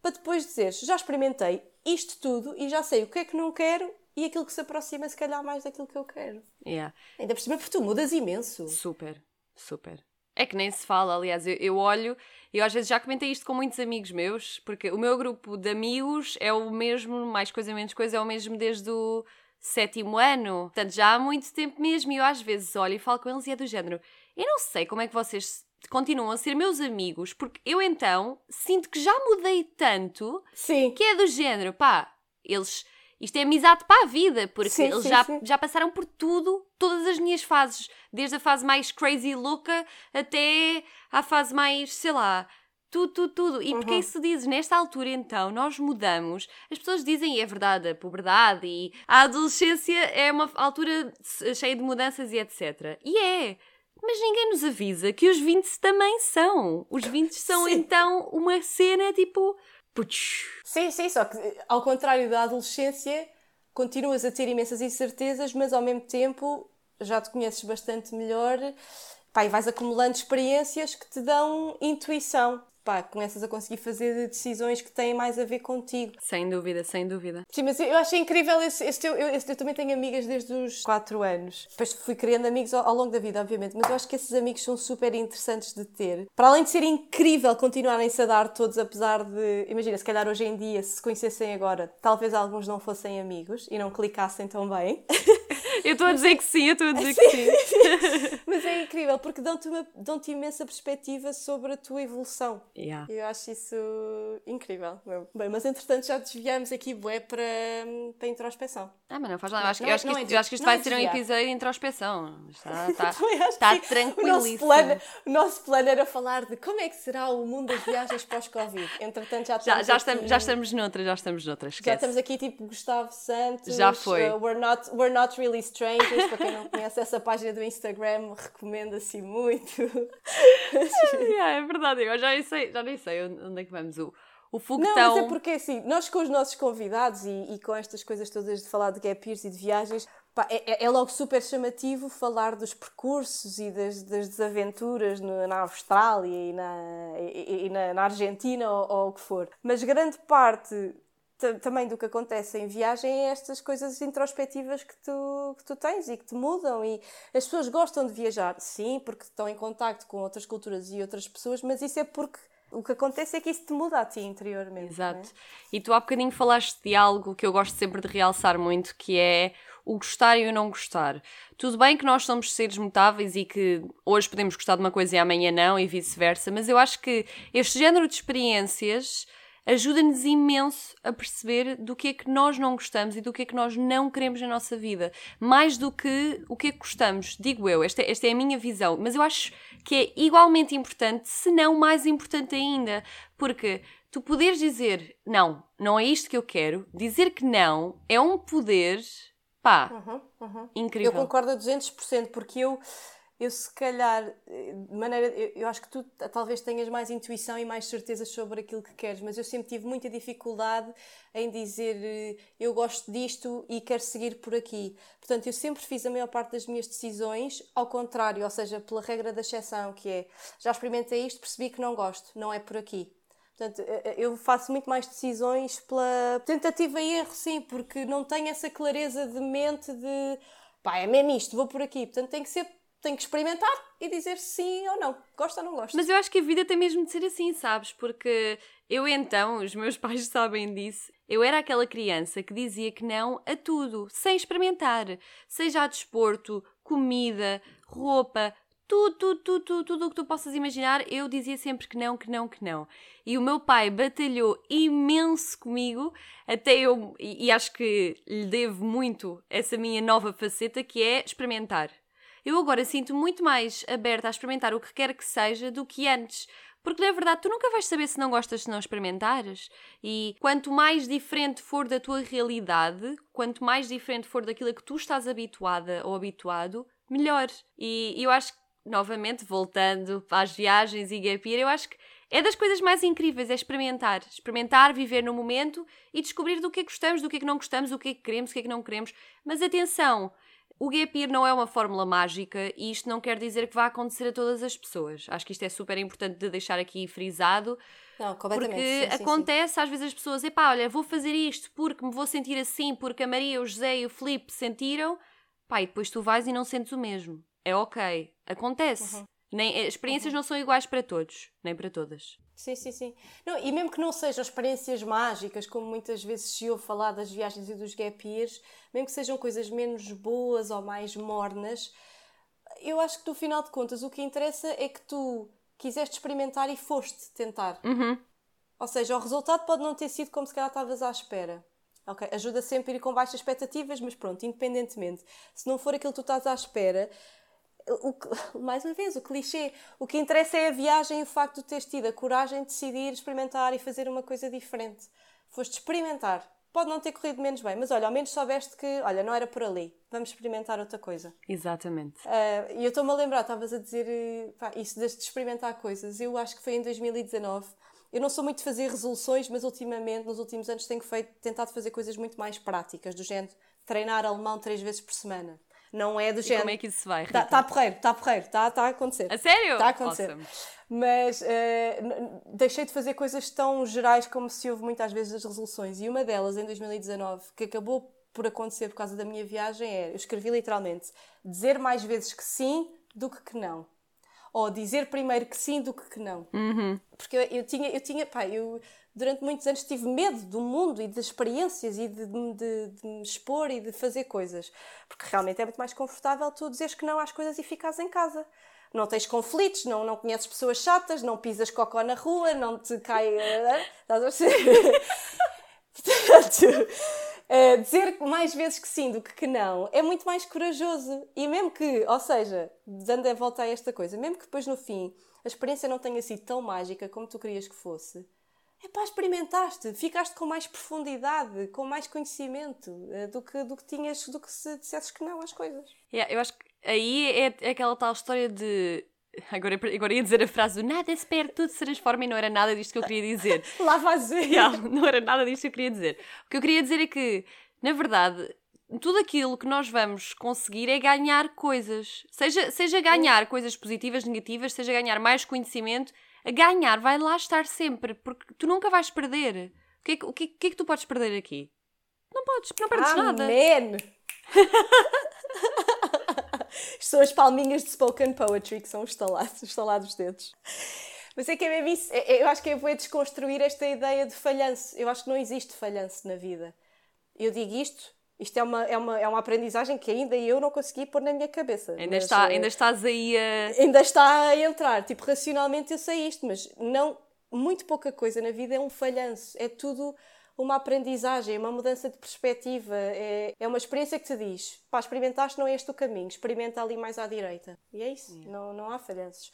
para depois dizeres, já experimentei isto tudo e já sei o que é que não quero e aquilo que se aproxima se calhar mais daquilo que eu quero. Yeah. Ainda por cima porque tu mudas imenso. Super, super. É que nem se fala, aliás, eu, eu olho, eu às vezes já comentei isto com muitos amigos meus, porque o meu grupo de amigos é o mesmo, mais coisa menos coisa, é o mesmo desde o sétimo ano. Portanto, já há muito tempo mesmo, e eu às vezes olho e falo com eles e é do género. Eu não sei como é que vocês continuam a ser meus amigos, porque eu então sinto que já mudei tanto Sim. que é do género, pá, eles isto é amizade para a vida, porque sim, eles sim, já, sim. já passaram por tudo, todas as minhas fases, desde a fase mais crazy louca até à fase mais, sei lá, tudo, tudo, tudo. E uhum. porque isso dizes, nesta altura então, nós mudamos. As pessoas dizem, e é verdade, a puberdade e a adolescência é uma altura cheia de mudanças e etc. E é. Mas ninguém nos avisa que os 20 também são. Os 20 são Sim. então uma cena tipo. Sim, sim, só que ao contrário da adolescência, continuas a ter imensas incertezas, mas ao mesmo tempo já te conheces bastante melhor pá, e vais acumulando experiências que te dão intuição pá, começas a conseguir fazer decisões que têm mais a ver contigo. Sem dúvida, sem dúvida. Sim, mas eu achei incrível esse, esse teu, eu, esse, eu também tenho amigas desde os 4 anos. Depois fui criando amigos ao, ao, longo da vida, obviamente, mas eu acho que esses amigos são super interessantes de ter. Para além de ser incrível continuarem-se a dar todos, apesar de, imagina, se calhar hoje em dia, se se conhecessem agora, talvez alguns não fossem amigos e não clicassem tão bem. (laughs) Eu estou a dizer que sim, eu estou a dizer que sim. (laughs) (laughs) Mas é incrível porque dão-te dão imensa perspectiva sobre a tua evolução. Yeah. Eu acho isso incrível. Bem, mas entretanto já desviamos aqui bué para, para a introspeção. Ah, mas não faz nada. Eu acho, eu acho, que, isto, é, eu acho que isto vai é ser um episódio de introspeção. Está, (laughs) está, está tranquilíssimo. O nosso, plano, o nosso plano era falar de como é que será o mundo das viagens pós-Covid. Entretanto já estamos, já, já, estamos, já estamos noutra, já estamos noutra. Esquece. Já estamos aqui tipo Gustavo Santos. Já foi. Uh, we're, not, we're not really strangers. para quem não conhece essa página do Instagram, recomendo assim muito. (laughs) é, é verdade, eu já nem sei, já nem sei onde é que vamos. O, o foguetão... Não, mas é porque assim, nós com os nossos convidados e, e com estas coisas todas de falar de gap years e de viagens, pá, é, é, é, logo super chamativo falar dos percursos e das, das desaventuras no, na Austrália e na, e, e na, na Argentina ou, ou, o que for. Mas grande parte também do que acontece em viagem é estas coisas introspectivas que tu, que tu tens e que te mudam. E as pessoas gostam de viajar, sim, porque estão em contacto com outras culturas e outras pessoas, mas isso é porque o que acontece é que isso te muda a ti interiormente. É? Exato. E tu há bocadinho falaste de algo que eu gosto sempre de realçar muito, que é o gostar e o não gostar. Tudo bem que nós somos seres mutáveis e que hoje podemos gostar de uma coisa e amanhã não, e vice-versa, mas eu acho que este género de experiências ajuda-nos imenso a perceber do que é que nós não gostamos e do que é que nós não queremos na nossa vida. Mais do que o que é que gostamos, digo eu, esta, esta é a minha visão. Mas eu acho que é igualmente importante, se não mais importante ainda, porque tu poderes dizer não, não é isto que eu quero, dizer que não é um poder, pá, uhum, uhum. incrível. Eu concordo a 200%, porque eu eu se calhar, eh, de maneira, eu, eu, acho que tu talvez tenhas mais intuição e mais certezas sobre aquilo que queres, mas eu sempre tive muita dificuldade em dizer eh, eu gosto disto e quero seguir por aqui. Portanto, eu sempre fiz a maior parte das minhas decisões ao contrário, ou seja, pela regra da exceção, que é já experimentei isto, percebi que não gosto, não é por aqui. Portanto, eh, eu faço muito mais decisões pela tentativa e erro, sim, porque não tenho essa clareza de mente de pá, é mesmo isto, vou por aqui. Portanto, tem que ser tem que experimentar e dizer sim ou não, gosta ou não gosta. Mas eu acho que a vida tem mesmo de ser assim, sabes? Porque eu então, os meus (laughs) pais sabem disso, eu era aquela criança que dizia que não a tudo, sem experimentar. Seja a desporto, comida, roupa, tudo, tudo, tudo, tudo, tudo o que tu possas imaginar, eu dizia sempre que não, que não, que não. E o meu pai batalhou imenso comigo, até eu, e acho que lhe devo muito essa minha nova faceta, que é experimentar eu agora sinto muito mais aberta a experimentar o que quer que seja do que antes. Porque na verdade tu nunca vais saber se não gostas se não experimentares. E quanto mais diferente for da tua realidade, quanto mais diferente for daquilo a que tu estás habituada ou habituado, melhor. E eu acho que, novamente, voltando às viagens e gap year, eu acho que é das coisas mais incríveis, é experimentar. Experimentar, viver no momento e descobrir do que é que gostamos, do que é que não gostamos, o que é que queremos, o que é que não queremos. Mas atenção, o gap year não é uma fórmula mágica e isto não quer dizer que vá acontecer a todas as pessoas. Acho que isto é super importante de deixar aqui frisado. Não, completamente. Porque sim, acontece sim, às vezes as pessoas, epá, olha, vou fazer isto porque me vou sentir assim, porque a Maria, o José e o Filipe sentiram, pá, e depois tu vais e não sentes o mesmo. É ok. Acontece. Uhum. Nem, eh, experiências uhum. não são iguais para todos, nem para todas. Sim, sim, sim. Não, e mesmo que não sejam experiências mágicas, como muitas vezes se ouve falar das viagens e dos gap years, mesmo que sejam coisas menos boas ou mais mornas, eu acho que no final de contas o que interessa é que tu quiseste experimentar e foste tentar. Uhum. Ou seja, o resultado pode não ter sido como se calhar estavas à espera. Ok, ajuda sempre a ir com baixas expectativas, mas pronto, independentemente. Se não for aquilo que tu estás à espera, o, (laughs) mais uma vez, o clichê. O que interessa é a viagem e o facto de teres tido a coragem de decidir experimentar e fazer uma coisa diferente. Foste experimentar. Pode não ter corrido menos bem, mas olha, ao menos soubeste que, olha, não era por ali, vamos experimentar outra coisa. Exatamente. Uh, e eu estou-me a lembrar, estavas a dizer pá, isso de experimentar coisas. Eu acho que foi em 2019. Eu não sou muito de fazer resoluções, mas ultimamente, nos últimos anos, tenho feito, tentado fazer coisas muito mais práticas, do género treinar alemão três vezes por semana. Não é do e género. como é que isso vai? Está tá porreiro, está porreiro, está tá a acontecer. A sério? Está a acontecer. Awesome. Mas uh, deixei de fazer coisas tão gerais como se ouve muitas vezes as resoluções. E uma delas, em 2019, que acabou por acontecer por causa da minha viagem, é: eu escrevi literalmente dizer mais vezes que sim do que que não ou dizer primeiro que sim do que que não. Uhum. Porque eu, eu, tinha, eu tinha, pá, eu durante muitos anos tive medo do mundo e de experiências e de, de, de, me expor e de fazer coisas. Porque realmente é muito mais confortável tu dizeres que não às coisas e ficares em casa. Não tens conflitos, não, não conheces pessoas chatas, não pisas cocó na rua, não te cai. (laughs) Estás a perceber? (laughs) Portanto, uh, dizer mais vezes que sim do que que não é muito mais corajoso. E mesmo que, ou seja, dando a volta a esta coisa, mesmo que depois no fim a experiência não tenha sido tão mágica como tu querias que fosse, é pá, experimentaste, ficaste com mais profundidade, com mais conhecimento uh, do, que, do que tinhas, do que se dissesses que não às coisas. Yeah, eu acho que aí é, é aquela tal história de Agora, agora ia dizer a frase nada é espera, tudo se transforma e não era nada disto que eu queria dizer. (laughs) Lá vais. Yeah, não era nada disto que eu queria dizer. O que eu queria dizer é que, na verdade, tudo aquilo que nós vamos conseguir é ganhar coisas. Seja, seja ganhar coisas positivas, negativas, seja ganhar mais conhecimento, a ganhar vai lá estar sempre, porque tu nunca vais perder. O que, é que, o que, que é que tu podes perder aqui? Não podes, não perdes ah, nada. Man. (laughs) São as palminhas de spoken poetry que são estalados, estalados dedos. Mas é que é mesmo isso. É, é, eu acho que é bom desconstruir esta ideia de falhanço. Eu acho que não existe falhanço na vida. Eu digo isto, isto é uma, é uma, é uma aprendizagem que ainda eu não consegui pôr na minha cabeça. Ainda, mas, está, ainda estás aí a. Ainda está a entrar. Tipo, racionalmente eu sei isto, mas não. Muito pouca coisa na vida é um falhanço. É tudo uma aprendizagem, uma mudança de perspectiva. É, é uma experiência que te diz: pá, experimentaste, não é este o caminho, experimenta ali mais à direita. E é isso, yeah. não, não há falhanços.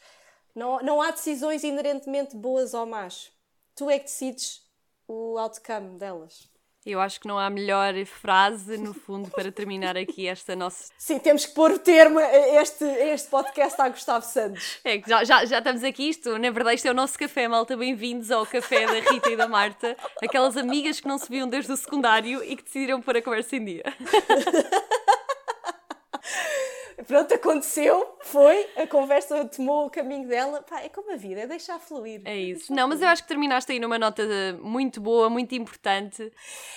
Não, não há decisões inerentemente boas ou más. Tu é que decides o outcome delas. Eu acho que não há melhor frase, no fundo, para terminar aqui esta nossa. (laughs) Sim, temos que pôr o termo a este, este podcast a Gustavo Santos. É que já, já, já estamos aqui, isto, na verdade, isto é o nosso café, malta. Bem-vindos ao café da Rita e da Marta, aquelas amigas que não se viam desde o secundário e que decidiram pôr a conversa em dia. (laughs) pronto, aconteceu, foi, a conversa tomou o caminho dela. Pá, é como a vida, é deixar fluir. É isso. Não, mas eu acho que terminaste aí numa nota muito boa, muito importante.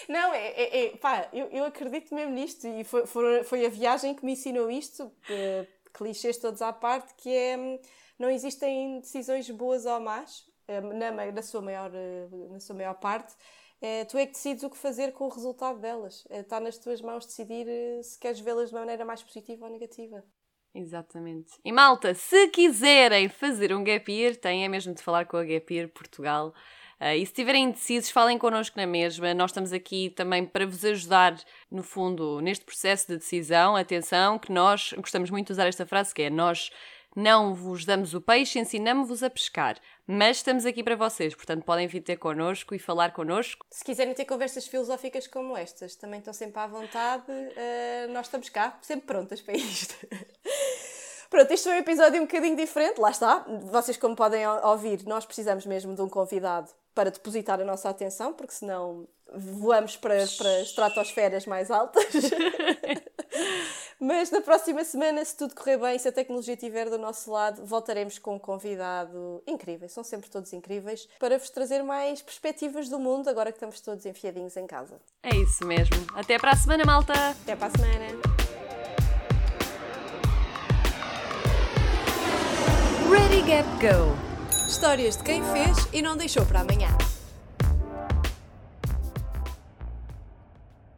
Não, é, é, é pá, eu, eu acredito mesmo nisto e foi, foi, foi a viagem que me ensinou isto, que, clichês todos à parte, que é não existem decisões boas ou más, eh, na, na, sua, maior, eh, na sua maior parte é, tu é que decides o que fazer com o resultado delas. É, está nas tuas mãos decidir eh, se queres vê-las de uma maneira mais positiva ou negativa. Exatamente. E malta, se quiserem fazer um gap year, têm é mesmo de falar com a Gap Year Portugal. Uh, e se estiverem indecisos, falem connosco na mesma. Nós estamos aqui também para vos ajudar, no fundo, neste processo de decisão. Atenção, que nós gostamos muito de usar esta frase, que é nós não vos damos o peixe, ensinamos-vos a pescar. Mas estamos aqui para vocês, portanto podem vir ter connosco e falar connosco. Se quiserem ter conversas filosóficas como estas, também estão sempre à vontade. Uh, nós estamos cá, sempre prontas para isto. (laughs) Pronto, este foi um episódio um bocadinho diferente, lá está. Vocês, como podem ouvir, nós precisamos mesmo de um convidado para depositar a nossa atenção, porque senão voamos para, para estratosferas mais altas. (laughs) Mas na próxima semana, se tudo correr bem, se a tecnologia estiver do nosso lado, voltaremos com um convidado incrível. São sempre todos incríveis para vos trazer mais perspectivas do mundo, agora que estamos todos enfiadinhos em casa. É isso mesmo. Até para a semana, malta! Até para a semana! Ready Gap Go! Histórias de quem fez e não deixou para amanhã.